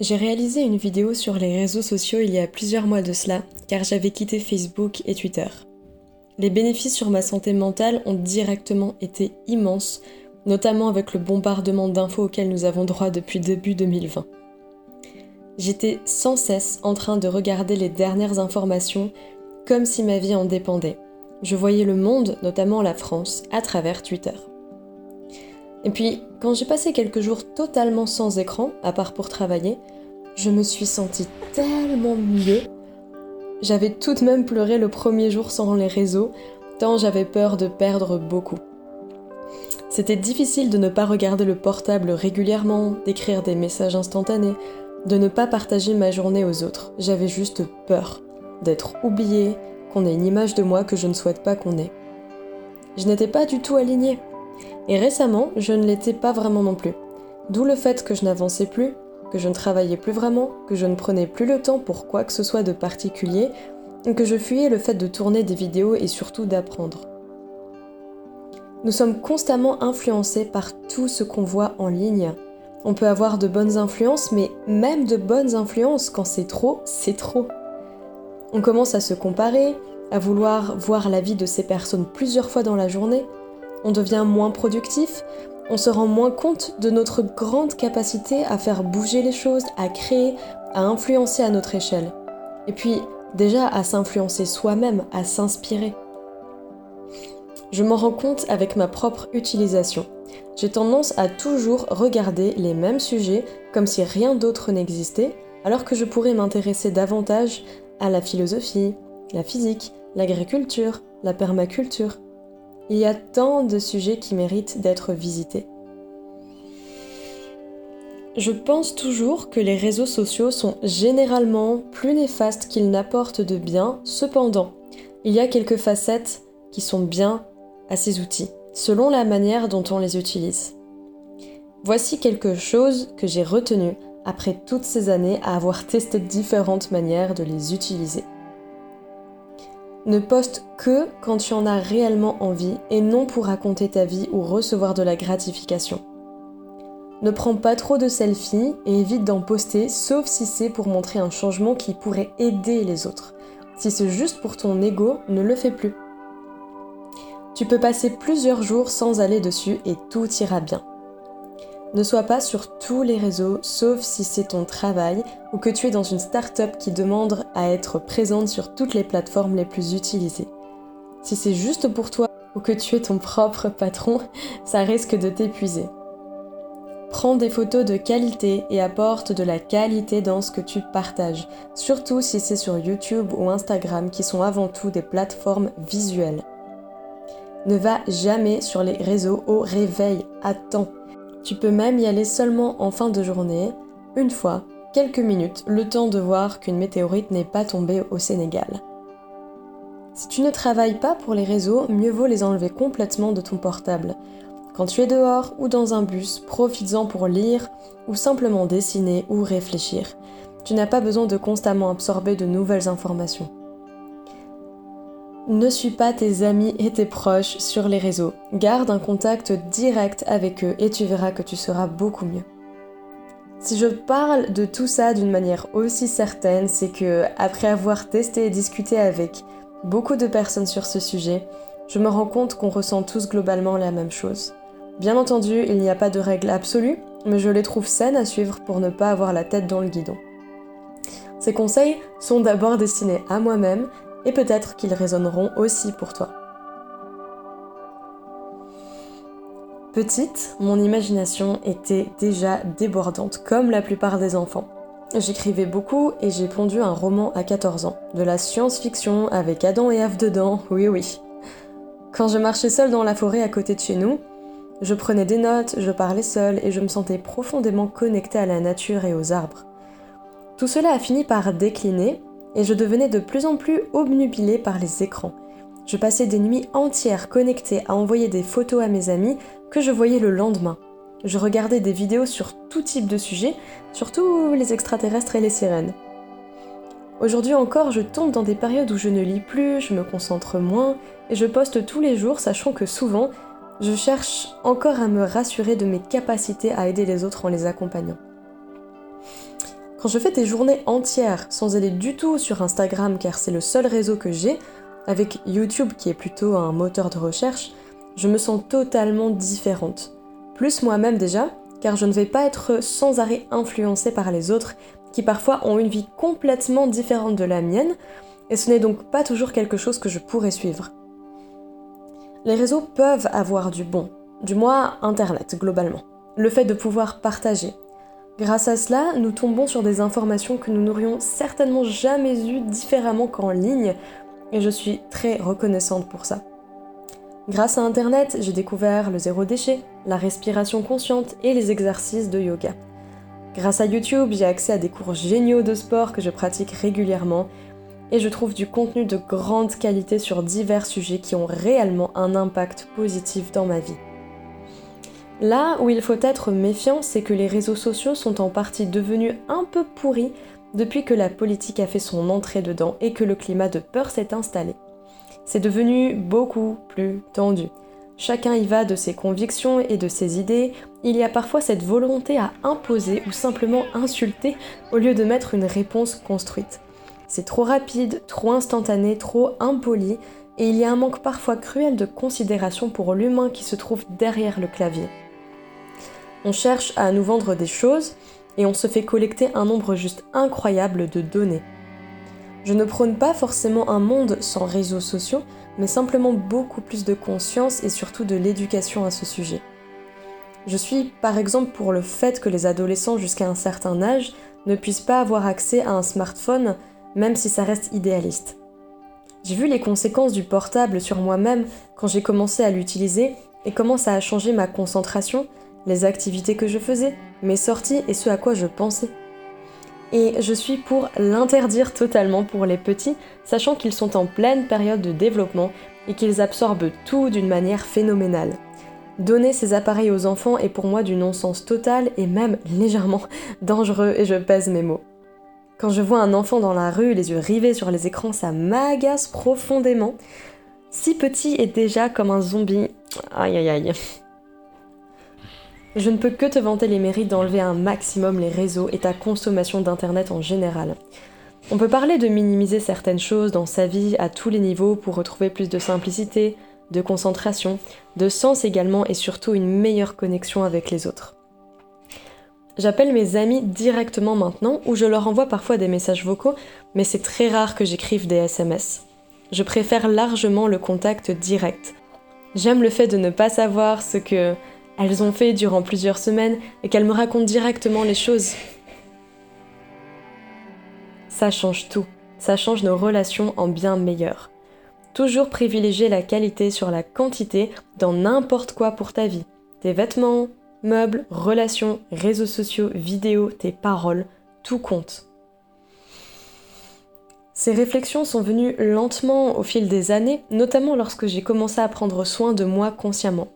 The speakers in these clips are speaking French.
J'ai réalisé une vidéo sur les réseaux sociaux il y a plusieurs mois de cela, car j'avais quitté Facebook et Twitter. Les bénéfices sur ma santé mentale ont directement été immenses, notamment avec le bombardement d'infos auxquelles nous avons droit depuis début 2020. J'étais sans cesse en train de regarder les dernières informations comme si ma vie en dépendait. Je voyais le monde, notamment la France, à travers Twitter. Et puis, quand j'ai passé quelques jours totalement sans écran, à part pour travailler, je me suis sentie tellement mieux. J'avais tout de même pleuré le premier jour sans les réseaux, tant j'avais peur de perdre beaucoup. C'était difficile de ne pas regarder le portable régulièrement, d'écrire des messages instantanés, de ne pas partager ma journée aux autres. J'avais juste peur d'être oubliée, qu'on ait une image de moi que je ne souhaite pas qu'on ait. Je n'étais pas du tout alignée. Et récemment, je ne l'étais pas vraiment non plus. D'où le fait que je n'avançais plus, que je ne travaillais plus vraiment, que je ne prenais plus le temps pour quoi que ce soit de particulier, que je fuyais le fait de tourner des vidéos et surtout d'apprendre. Nous sommes constamment influencés par tout ce qu'on voit en ligne. On peut avoir de bonnes influences, mais même de bonnes influences, quand c'est trop, c'est trop. On commence à se comparer, à vouloir voir la vie de ces personnes plusieurs fois dans la journée, on devient moins productif, on se rend moins compte de notre grande capacité à faire bouger les choses, à créer, à influencer à notre échelle. Et puis déjà à s'influencer soi-même, à s'inspirer. Je m'en rends compte avec ma propre utilisation. J'ai tendance à toujours regarder les mêmes sujets comme si rien d'autre n'existait, alors que je pourrais m'intéresser davantage à la philosophie, la physique, l'agriculture, la permaculture. Il y a tant de sujets qui méritent d'être visités. Je pense toujours que les réseaux sociaux sont généralement plus néfastes qu'ils n'apportent de bien, cependant, il y a quelques facettes qui sont bien à ces outils, selon la manière dont on les utilise. Voici quelque chose que j'ai retenu après toutes ces années à avoir testé différentes manières de les utiliser. Ne poste que quand tu en as réellement envie et non pour raconter ta vie ou recevoir de la gratification. Ne prends pas trop de selfies et évite d'en poster sauf si c'est pour montrer un changement qui pourrait aider les autres. Si c'est juste pour ton ego, ne le fais plus. Tu peux passer plusieurs jours sans aller dessus et tout ira bien. Ne sois pas sur tous les réseaux, sauf si c'est ton travail ou que tu es dans une start-up qui demande à être présente sur toutes les plateformes les plus utilisées. Si c'est juste pour toi ou que tu es ton propre patron, ça risque de t'épuiser. Prends des photos de qualité et apporte de la qualité dans ce que tu partages, surtout si c'est sur YouTube ou Instagram qui sont avant tout des plateformes visuelles. Ne va jamais sur les réseaux au réveil, attends. Tu peux même y aller seulement en fin de journée, une fois, quelques minutes, le temps de voir qu'une météorite n'est pas tombée au Sénégal. Si tu ne travailles pas pour les réseaux, mieux vaut les enlever complètement de ton portable. Quand tu es dehors ou dans un bus, profites-en pour lire ou simplement dessiner ou réfléchir. Tu n'as pas besoin de constamment absorber de nouvelles informations. Ne suis pas tes amis et tes proches sur les réseaux. Garde un contact direct avec eux et tu verras que tu seras beaucoup mieux. Si je parle de tout ça d'une manière aussi certaine, c'est que après avoir testé et discuté avec beaucoup de personnes sur ce sujet, je me rends compte qu'on ressent tous globalement la même chose. Bien entendu, il n'y a pas de règle absolue, mais je les trouve saines à suivre pour ne pas avoir la tête dans le guidon. Ces conseils sont d'abord destinés à moi-même et peut-être qu'ils résonneront aussi pour toi. Petite, mon imagination était déjà débordante, comme la plupart des enfants. J'écrivais beaucoup et j'ai pondu un roman à 14 ans. De la science-fiction avec Adam et Ève dedans, oui oui. Quand je marchais seule dans la forêt à côté de chez nous, je prenais des notes, je parlais seule et je me sentais profondément connectée à la nature et aux arbres. Tout cela a fini par décliner et je devenais de plus en plus obnubilée par les écrans. Je passais des nuits entières connectée à envoyer des photos à mes amis que je voyais le lendemain. Je regardais des vidéos sur tout type de sujets, surtout les extraterrestres et les sirènes. Aujourd'hui encore, je tombe dans des périodes où je ne lis plus, je me concentre moins, et je poste tous les jours, sachant que souvent, je cherche encore à me rassurer de mes capacités à aider les autres en les accompagnant. Quand je fais des journées entières sans aller du tout sur Instagram car c'est le seul réseau que j'ai, avec YouTube qui est plutôt un moteur de recherche, je me sens totalement différente. Plus moi-même déjà, car je ne vais pas être sans arrêt influencée par les autres qui parfois ont une vie complètement différente de la mienne, et ce n'est donc pas toujours quelque chose que je pourrais suivre. Les réseaux peuvent avoir du bon, du moins Internet globalement. Le fait de pouvoir partager. Grâce à cela, nous tombons sur des informations que nous n'aurions certainement jamais eues différemment qu'en ligne, et je suis très reconnaissante pour ça. Grâce à Internet, j'ai découvert le zéro déchet, la respiration consciente et les exercices de yoga. Grâce à YouTube, j'ai accès à des cours géniaux de sport que je pratique régulièrement et je trouve du contenu de grande qualité sur divers sujets qui ont réellement un impact positif dans ma vie. Là où il faut être méfiant, c'est que les réseaux sociaux sont en partie devenus un peu pourris depuis que la politique a fait son entrée dedans et que le climat de peur s'est installé. C'est devenu beaucoup plus tendu. Chacun y va de ses convictions et de ses idées. Il y a parfois cette volonté à imposer ou simplement insulter au lieu de mettre une réponse construite. C'est trop rapide, trop instantané, trop impoli, et il y a un manque parfois cruel de considération pour l'humain qui se trouve derrière le clavier. On cherche à nous vendre des choses et on se fait collecter un nombre juste incroyable de données. Je ne prône pas forcément un monde sans réseaux sociaux, mais simplement beaucoup plus de conscience et surtout de l'éducation à ce sujet. Je suis par exemple pour le fait que les adolescents jusqu'à un certain âge ne puissent pas avoir accès à un smartphone, même si ça reste idéaliste. J'ai vu les conséquences du portable sur moi-même quand j'ai commencé à l'utiliser et comment ça a changé ma concentration, les activités que je faisais, mes sorties et ce à quoi je pensais et je suis pour l'interdire totalement pour les petits, sachant qu'ils sont en pleine période de développement et qu'ils absorbent tout d'une manière phénoménale. Donner ces appareils aux enfants est pour moi du non-sens total et même légèrement dangereux et je pèse mes mots. Quand je vois un enfant dans la rue, les yeux rivés sur les écrans, ça m'agace profondément. Si petit et déjà comme un zombie, aïe aïe aïe. Je ne peux que te vanter les mérites d'enlever un maximum les réseaux et ta consommation d'Internet en général. On peut parler de minimiser certaines choses dans sa vie à tous les niveaux pour retrouver plus de simplicité, de concentration, de sens également et surtout une meilleure connexion avec les autres. J'appelle mes amis directement maintenant ou je leur envoie parfois des messages vocaux, mais c'est très rare que j'écrive des SMS. Je préfère largement le contact direct. J'aime le fait de ne pas savoir ce que elles ont fait durant plusieurs semaines et qu'elles me racontent directement les choses. Ça change tout, ça change nos relations en bien meilleures. Toujours privilégier la qualité sur la quantité dans n'importe quoi pour ta vie. Tes vêtements, meubles, relations, réseaux sociaux, vidéos, tes paroles, tout compte. Ces réflexions sont venues lentement au fil des années, notamment lorsque j'ai commencé à prendre soin de moi consciemment.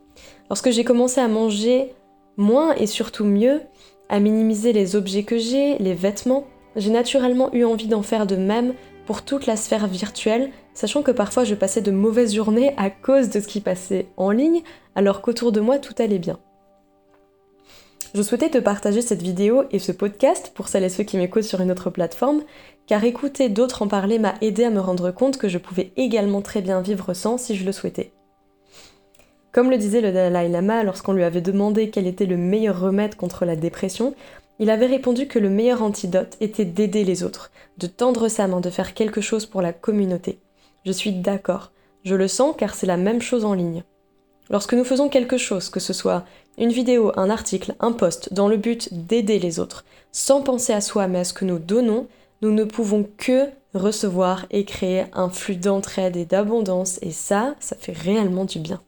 Lorsque j'ai commencé à manger moins et surtout mieux, à minimiser les objets que j'ai, les vêtements, j'ai naturellement eu envie d'en faire de même pour toute la sphère virtuelle, sachant que parfois je passais de mauvaises journées à cause de ce qui passait en ligne, alors qu'autour de moi tout allait bien. Je souhaitais te partager cette vidéo et ce podcast pour celles et ceux qui m'écoutent sur une autre plateforme, car écouter d'autres en parler m'a aidé à me rendre compte que je pouvais également très bien vivre sans si je le souhaitais. Comme le disait le Dalai Lama lorsqu'on lui avait demandé quel était le meilleur remède contre la dépression, il avait répondu que le meilleur antidote était d'aider les autres, de tendre sa main, de faire quelque chose pour la communauté. Je suis d'accord, je le sens car c'est la même chose en ligne. Lorsque nous faisons quelque chose, que ce soit une vidéo, un article, un post, dans le but d'aider les autres, sans penser à soi mais à ce que nous donnons, nous ne pouvons que recevoir et créer un flux d'entraide et d'abondance, et ça, ça fait réellement du bien.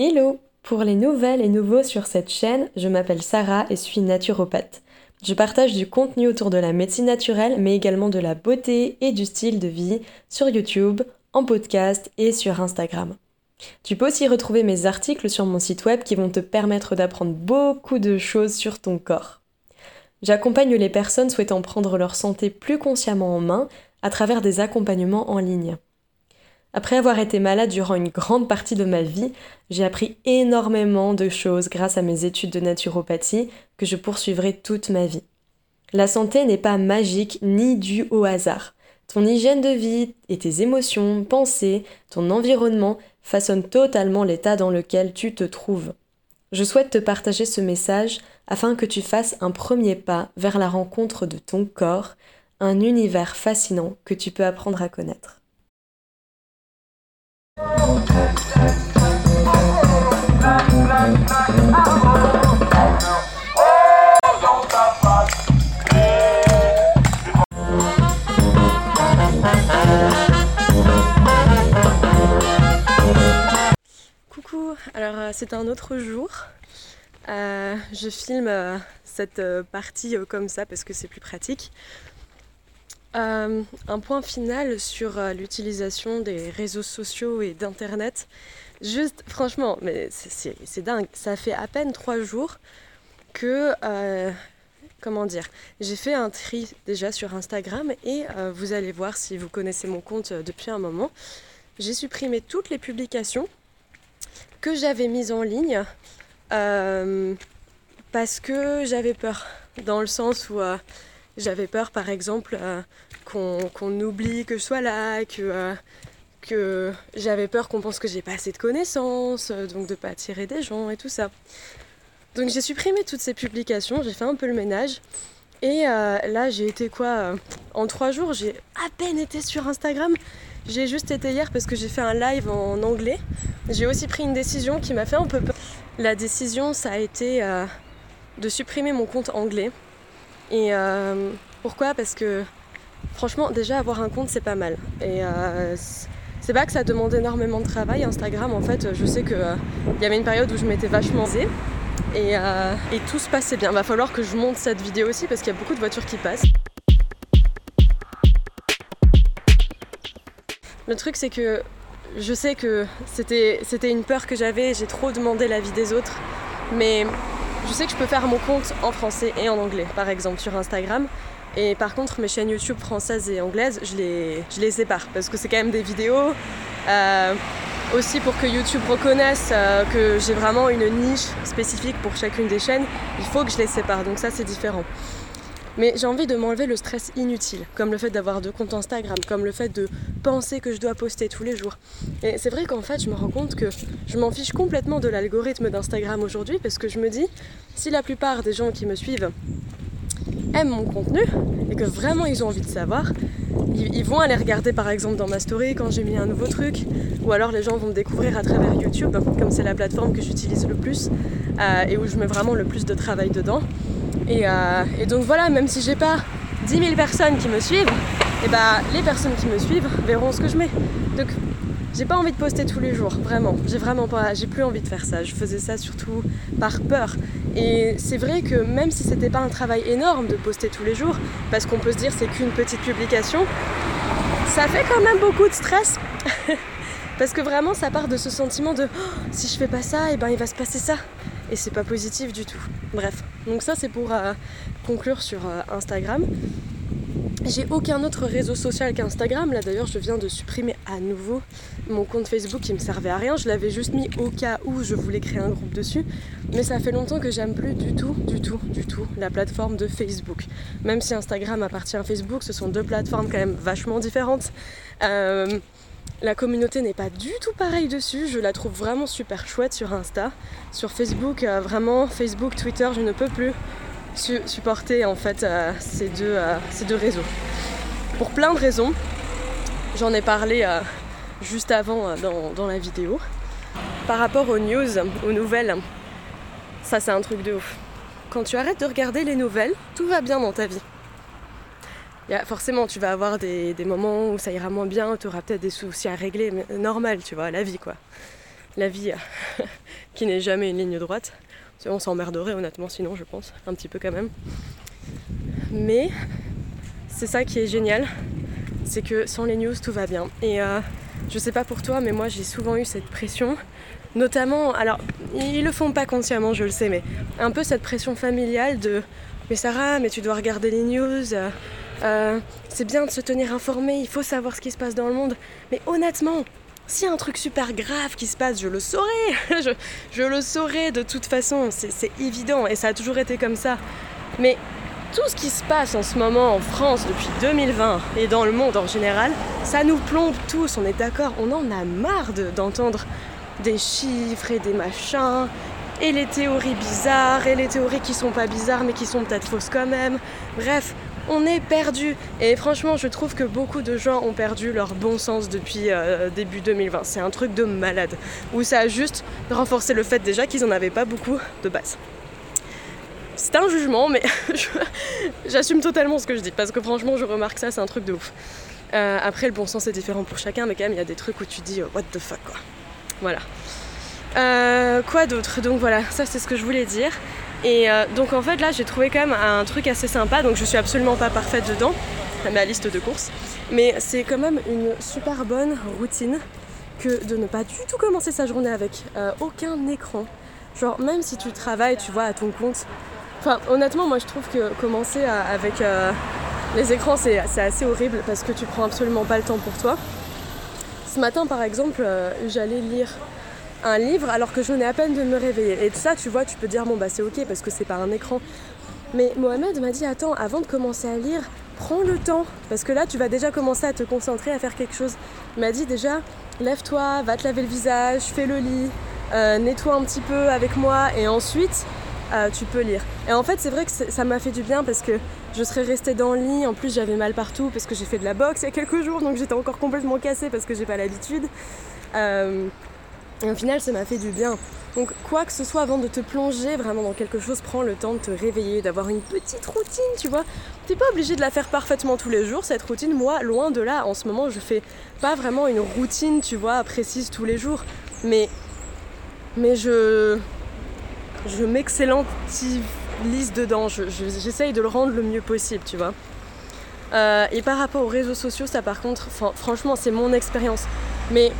Hello Pour les nouvelles et nouveaux sur cette chaîne, je m'appelle Sarah et suis naturopathe. Je partage du contenu autour de la médecine naturelle, mais également de la beauté et du style de vie sur YouTube, en podcast et sur Instagram. Tu peux aussi retrouver mes articles sur mon site web qui vont te permettre d'apprendre beaucoup de choses sur ton corps. J'accompagne les personnes souhaitant prendre leur santé plus consciemment en main à travers des accompagnements en ligne. Après avoir été malade durant une grande partie de ma vie, j'ai appris énormément de choses grâce à mes études de naturopathie que je poursuivrai toute ma vie. La santé n'est pas magique ni due au hasard. Ton hygiène de vie et tes émotions, pensées, ton environnement façonnent totalement l'état dans lequel tu te trouves. Je souhaite te partager ce message afin que tu fasses un premier pas vers la rencontre de ton corps, un univers fascinant que tu peux apprendre à connaître. Coucou, alors euh, c'est un autre jour. Euh, je filme euh, cette partie comme ça parce que c'est plus pratique. Un point final sur l'utilisation des réseaux sociaux et d'internet. Juste, franchement, mais c'est dingue. Ça fait à peine trois jours que comment dire, j'ai fait un tri déjà sur Instagram et euh, vous allez voir si vous connaissez mon compte euh, depuis un moment. J'ai supprimé toutes les publications que j'avais mises en ligne euh, parce que j'avais peur, dans le sens où j'avais peur par exemple qu'on oublie que je sois là, que, que j'avais peur qu'on pense que j'ai pas assez de connaissances, donc de pas attirer des gens et tout ça. Donc j'ai supprimé toutes ces publications, j'ai fait un peu le ménage. Et euh, là, j'ai été quoi euh, En trois jours, j'ai à peine été sur Instagram. J'ai juste été hier parce que j'ai fait un live en anglais. J'ai aussi pris une décision qui m'a fait un peu peur. La décision, ça a été euh, de supprimer mon compte anglais. Et pourquoi? Parce que franchement, déjà avoir un compte, c'est pas mal. Et c'est pas que ça demande énormément de travail. Instagram, en fait, je sais qu'il y avait une période où je m'étais vachement zée. Euh, et, tout se passait bien. Va falloir que je monte cette vidéo aussi parce qu'il y a beaucoup de voitures qui passent. Le truc c'est que je sais que c'était une peur que j'avais, j'ai trop demandé l'avis des autres, mais je sais que je peux faire mon compte en français et en anglais, par exemple sur Instagram. Et par contre, mes chaînes YouTube françaises et anglaises, je les, je les sépare parce que c'est quand même des vidéos. Euh, aussi pour que YouTube reconnaisse euh, que j'ai vraiment une niche spécifique pour chacune des chaînes, il faut que je les sépare. Donc ça c'est différent. Mais j'ai envie de m'enlever le stress inutile, comme le fait d'avoir deux comptes Instagram, comme le fait de penser que je dois poster tous les jours. Et c'est vrai qu'en fait, je me rends compte que je m'en fiche complètement de l'algorithme d'Instagram aujourd'hui, parce que je me dis, si la plupart des gens qui me suivent aiment mon contenu et que vraiment ils ont envie de savoir, ils, vont aller regarder par exemple dans ma story quand j'ai mis un nouveau truc, ou alors les gens vont me découvrir à travers YouTube, comme c'est la plateforme que j'utilise le plus euh, et où je mets vraiment le plus de travail dedans. Euh, et, donc voilà, même si j'ai pas 10 000 personnes qui me suivent, et eh bah les personnes qui me suivent verront ce que je mets. Donc j'ai pas envie de poster tous les jours, vraiment. J'ai vraiment pas, j'ai plus envie de faire ça. Je faisais ça surtout par peur. Et c'est vrai que même si c'était pas un travail énorme de poster tous les jours, parce qu'on peut se dire c'est qu'une petite publication, ça fait quand même beaucoup de stress. parce que vraiment ça part de ce sentiment de oh, si je fais pas ça, et eh ben il va se passer ça. Et c'est pas positif du tout. Bref, donc ça c'est pour euh, conclure sur euh, Instagram. J'ai aucun autre réseau social qu'Instagram. Là d'ailleurs, je viens de supprimer à nouveau mon compte Facebook qui me servait à rien. Je l'avais juste mis au cas où je voulais créer un groupe dessus. Mais ça fait longtemps que j'aime plus du tout, du tout, du tout la plateforme de Facebook. Même si Instagram appartient à Facebook, ce sont deux plateformes quand même vachement différentes. Euh, la communauté n'est pas du tout pareille dessus. Je la trouve vraiment super chouette sur Insta. Sur Facebook, euh, vraiment, Facebook, Twitter, je ne peux plus supporter en fait euh, ces, deux, euh, ces deux réseaux. Pour plein de raisons. J'en ai parlé juste avant dans, dans, la vidéo. Par rapport aux news, aux nouvelles, ça c'est un truc de ouf. Quand tu arrêtes de regarder les nouvelles, tout va bien dans ta vie. Forcément, tu vas avoir des, moments où ça ira moins bien, tu auras peut-être des soucis à régler, mais normal, tu vois, la vie quoi. La vie qui n'est jamais une ligne droite. On s'emmerderait honnêtement sinon je pense, un petit peu quand même. Mais c'est ça qui est génial, c'est que sans les news tout va bien. Et euh, je sais pas pour toi, mais moi j'ai souvent eu cette pression, notamment, alors ils le font pas consciemment, je le sais, mais un peu cette pression familiale de mais Sarah, mais tu dois regarder les news, euh, c'est bien de se tenir informé, il faut savoir ce qui se passe dans le monde. Mais honnêtement, s'il y a un truc super grave qui se passe, je le saurai. je, le saurai de toute façon, c'est évident et ça a toujours été comme ça. Mais tout ce qui se passe en ce moment en France depuis 2020 et dans le monde en général, ça nous plombe tous, on est d'accord, on en a marre d'entendre des chiffres et des machins, et les théories bizarres, et les théories qui sont pas bizarres mais qui sont peut-être fausses quand même. Bref, on est perdu. Et franchement, je trouve que beaucoup de gens ont perdu leur bon sens depuis euh, début 2020. C'est un truc de malade. Où ça a juste renforcé le fait déjà qu'ils en avaient pas beaucoup de base. C'est un jugement, mais j'assume totalement ce que je dis. Parce que franchement, je remarque ça, c'est un truc de ouf. Euh, après, le bon sens est différent pour chacun, mais quand même, il y a des trucs où tu dis, what the fuck, quoi. Voilà. Euh, quoi d'autre? Donc voilà, ça c'est ce que je voulais dire. Et euh, donc en fait là j'ai trouvé quand même un truc assez sympa, donc je suis absolument pas parfaite dedans, ma liste de courses, mais c'est quand même une super bonne routine que de ne pas du tout commencer sa journée avec euh, aucun écran. Genre même si tu travailles, tu vois, à ton compte. Enfin honnêtement moi je trouve que commencer avec les écrans c'est assez horrible parce que tu prends absolument pas le temps pour toi. Ce matin par exemple j'allais lire un livre alors que je venais à peine de me réveiller. Et ça, tu vois, tu peux dire, bon, bah c'est ok parce que c'est pas un écran. Mais Mohamed m'a dit, attends, avant de commencer à lire, prends le temps. Parce que là, tu vas déjà commencer à te concentrer, à faire quelque chose. Il m'a dit déjà, lève-toi, va te laver le visage, fais le lit, euh, nettoie un petit peu avec moi et ensuite, euh, tu peux lire. Et en fait, c'est vrai que ça m'a fait du bien parce que je serais restée dans le lit. En plus, j'avais mal partout parce que j'ai fait de la boxe il y a quelques jours, donc j'étais encore complètement cassée parce que j'ai pas l'habitude. Euh, et au final, ça m'a fait du bien. Donc, quoi que ce soit, avant de te plonger vraiment dans quelque chose, prends le temps de te réveiller, d'avoir une petite routine, tu vois. T'es pas obligé de la faire parfaitement tous les jours, cette routine. Moi, loin de là, en ce moment, je fais pas vraiment une routine, tu vois, précise tous les jours. Mais, mais je, je m'excellentise dedans. J'essaye de le rendre le mieux possible, tu vois. Euh, et par rapport aux réseaux sociaux, ça par contre, franchement, c'est mon expérience. Mais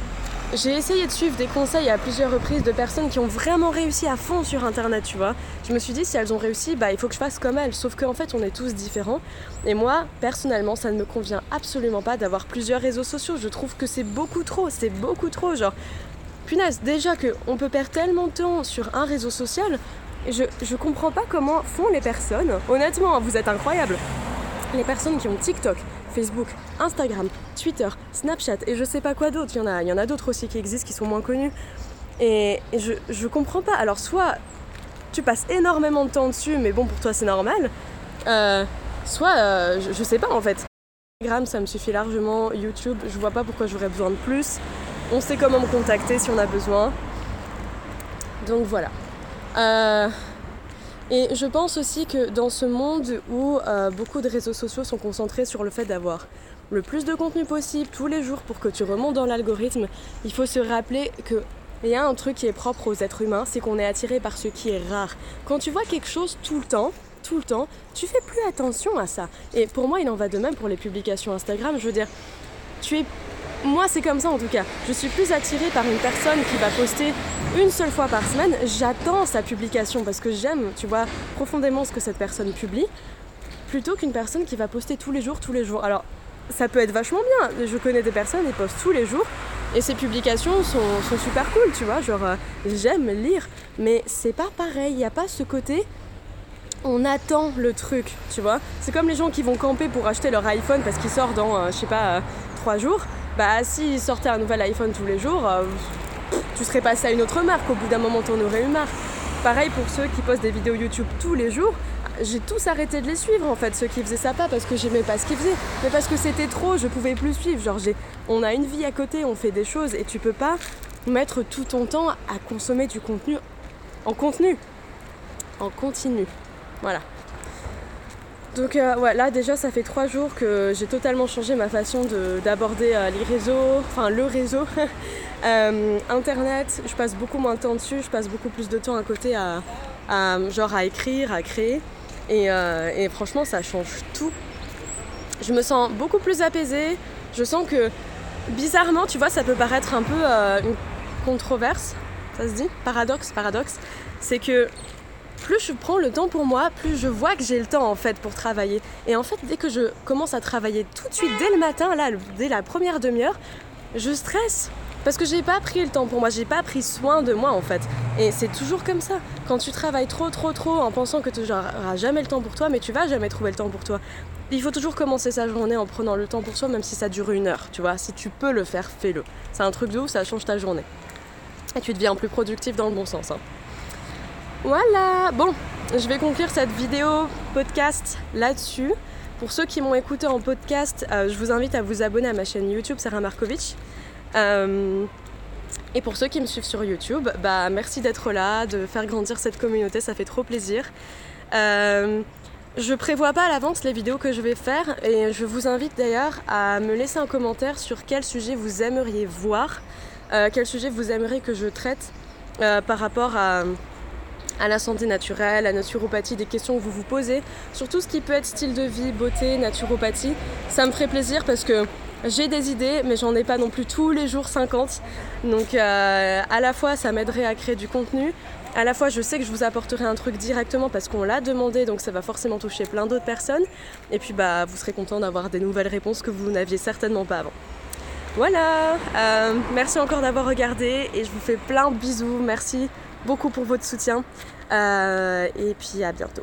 j'ai essayé de suivre des conseils à plusieurs reprises de personnes qui ont vraiment réussi à fond sur internet, tu vois. Je me suis dit si elles ont réussi, bah il faut que je fasse comme elles. Sauf qu'en fait on est tous différents. Et moi, personnellement, ça ne me convient absolument pas d'avoir plusieurs réseaux sociaux. Je trouve que c'est beaucoup trop, c'est beaucoup trop. Genre, punaise, déjà qu'on peut perdre tellement de temps sur un réseau social, je, je comprends pas comment font les personnes. Honnêtement, vous êtes incroyables. Les personnes qui ont TikTok, Facebook, Instagram, Twitter, Snapchat et je sais pas quoi d'autre. Il y en a, a d'autres aussi qui existent qui sont moins connus. Et, je, je comprends pas. Alors, soit tu passes énormément de temps dessus, mais bon, pour toi c'est normal. Euh, soit, euh, je, sais pas en fait. Instagram, ça me suffit largement. YouTube, je vois pas pourquoi j'aurais besoin de plus. On sait comment me contacter si on a besoin. Donc voilà. Euh, et je pense aussi que dans ce monde où euh, beaucoup de réseaux sociaux sont concentrés sur le fait d'avoir le plus de contenu possible tous les jours pour que tu remontes dans l'algorithme, il faut se rappeler que il y a un truc qui est propre aux êtres humains, c'est qu'on est attiré par ce qui est rare. Quand tu vois quelque chose tout le temps, tout le temps, tu fais plus attention à ça. Et pour moi, il en va de même pour les publications Instagram. Je veux dire, tu es moi, c'est comme ça en tout cas. Je suis plus attirée par une personne qui va poster une seule fois par semaine. J'attends sa publication parce que j'aime, tu vois, profondément ce que cette personne publie, plutôt qu'une personne qui va poster tous les jours, tous les jours. Alors, ça peut être vachement bien. Je connais des personnes, qui postent tous les jours et ces publications sont, super cool, tu vois. Genre, euh, j'aime lire, mais c'est pas pareil. Il n'y a pas ce côté on attend le truc, tu vois. C'est comme les gens qui vont camper pour acheter leur iPhone parce qu'il sort dans, euh, je sais pas, euh, trois jours. Bah, s'ils sortaient un nouvel iPhone tous les jours, euh, tu serais passé à une autre marque. Au bout d'un moment, t'en aurais une marque. Pareil pour ceux qui postent des vidéos YouTube tous les jours. J'ai tous arrêté de les suivre en fait, ceux qui faisaient ça pas parce que j'aimais pas ce qu'ils faisaient, mais parce que c'était trop, je pouvais plus suivre. Genre, on a une vie à côté, on fait des choses et tu peux pas mettre tout ton temps à consommer du contenu en contenu, en continu. Voilà. Donc euh, ouais, là déjà ça fait trois jours que j'ai totalement changé ma façon d'aborder euh, les réseaux, enfin le réseau. Euh, internet, je passe beaucoup moins de temps dessus, je passe beaucoup plus de temps à côté à, genre à écrire, à créer. Et, franchement ça change tout. Je me sens beaucoup plus apaisée. Je sens que bizarrement, tu vois, ça peut paraître un peu une controverse, ça se dit, paradoxe, paradoxe. C'est que plus je prends le temps pour moi, plus je vois que j'ai le temps en fait pour travailler. Et en fait, dès que je commence à travailler tout de suite, dès le matin, là, dès la première demi-heure, je stresse. Parce que j'ai pas pris le temps pour moi, j'ai pas pris soin de moi en fait. Et c'est toujours comme ça. Quand tu travailles trop, trop, trop en pensant que tu n'auras jamais le temps pour toi, mais tu vas jamais trouver le temps pour toi. Il faut toujours commencer sa journée en prenant le temps pour soi, même si ça dure une heure, tu vois. Si tu peux le faire, fais-le. C'est un truc de ouf, ça change ta journée. Et tu deviens plus productif dans le bon sens. Hein. Voilà, bon, je vais conclure cette vidéo podcast là-dessus. Pour ceux qui m'ont écouté en podcast, euh, je vous invite à vous abonner à ma chaîne YouTube Sarah Markovitch. Euh, et pour ceux qui me suivent sur YouTube, bah merci d'être là, de faire grandir cette communauté, ça fait trop plaisir. Euh, je prévois pas à l'avance les vidéos que je vais faire et je vous invite d'ailleurs à me laisser un commentaire sur quel sujet vous aimeriez voir, quel sujet vous aimeriez que je traite par rapport à à la santé naturelle, à la naturopathie, des questions que vous vous posez, sur tout ce qui peut être style de vie, beauté, naturopathie. Ça me ferait plaisir parce que j'ai des idées, mais j'en ai pas non plus tous les jours 50. Donc euh, à la fois ça m'aiderait à créer du contenu, à la fois je sais que je vous apporterai un truc directement parce qu'on l'a demandé, donc ça va forcément toucher plein d'autres personnes. Et puis bah vous serez content d'avoir des nouvelles réponses que vous n'aviez certainement pas avant. Voilà, euh, merci encore d'avoir regardé et je vous fais plein de bisous. Merci beaucoup pour votre soutien. Euh, et puis à bientôt.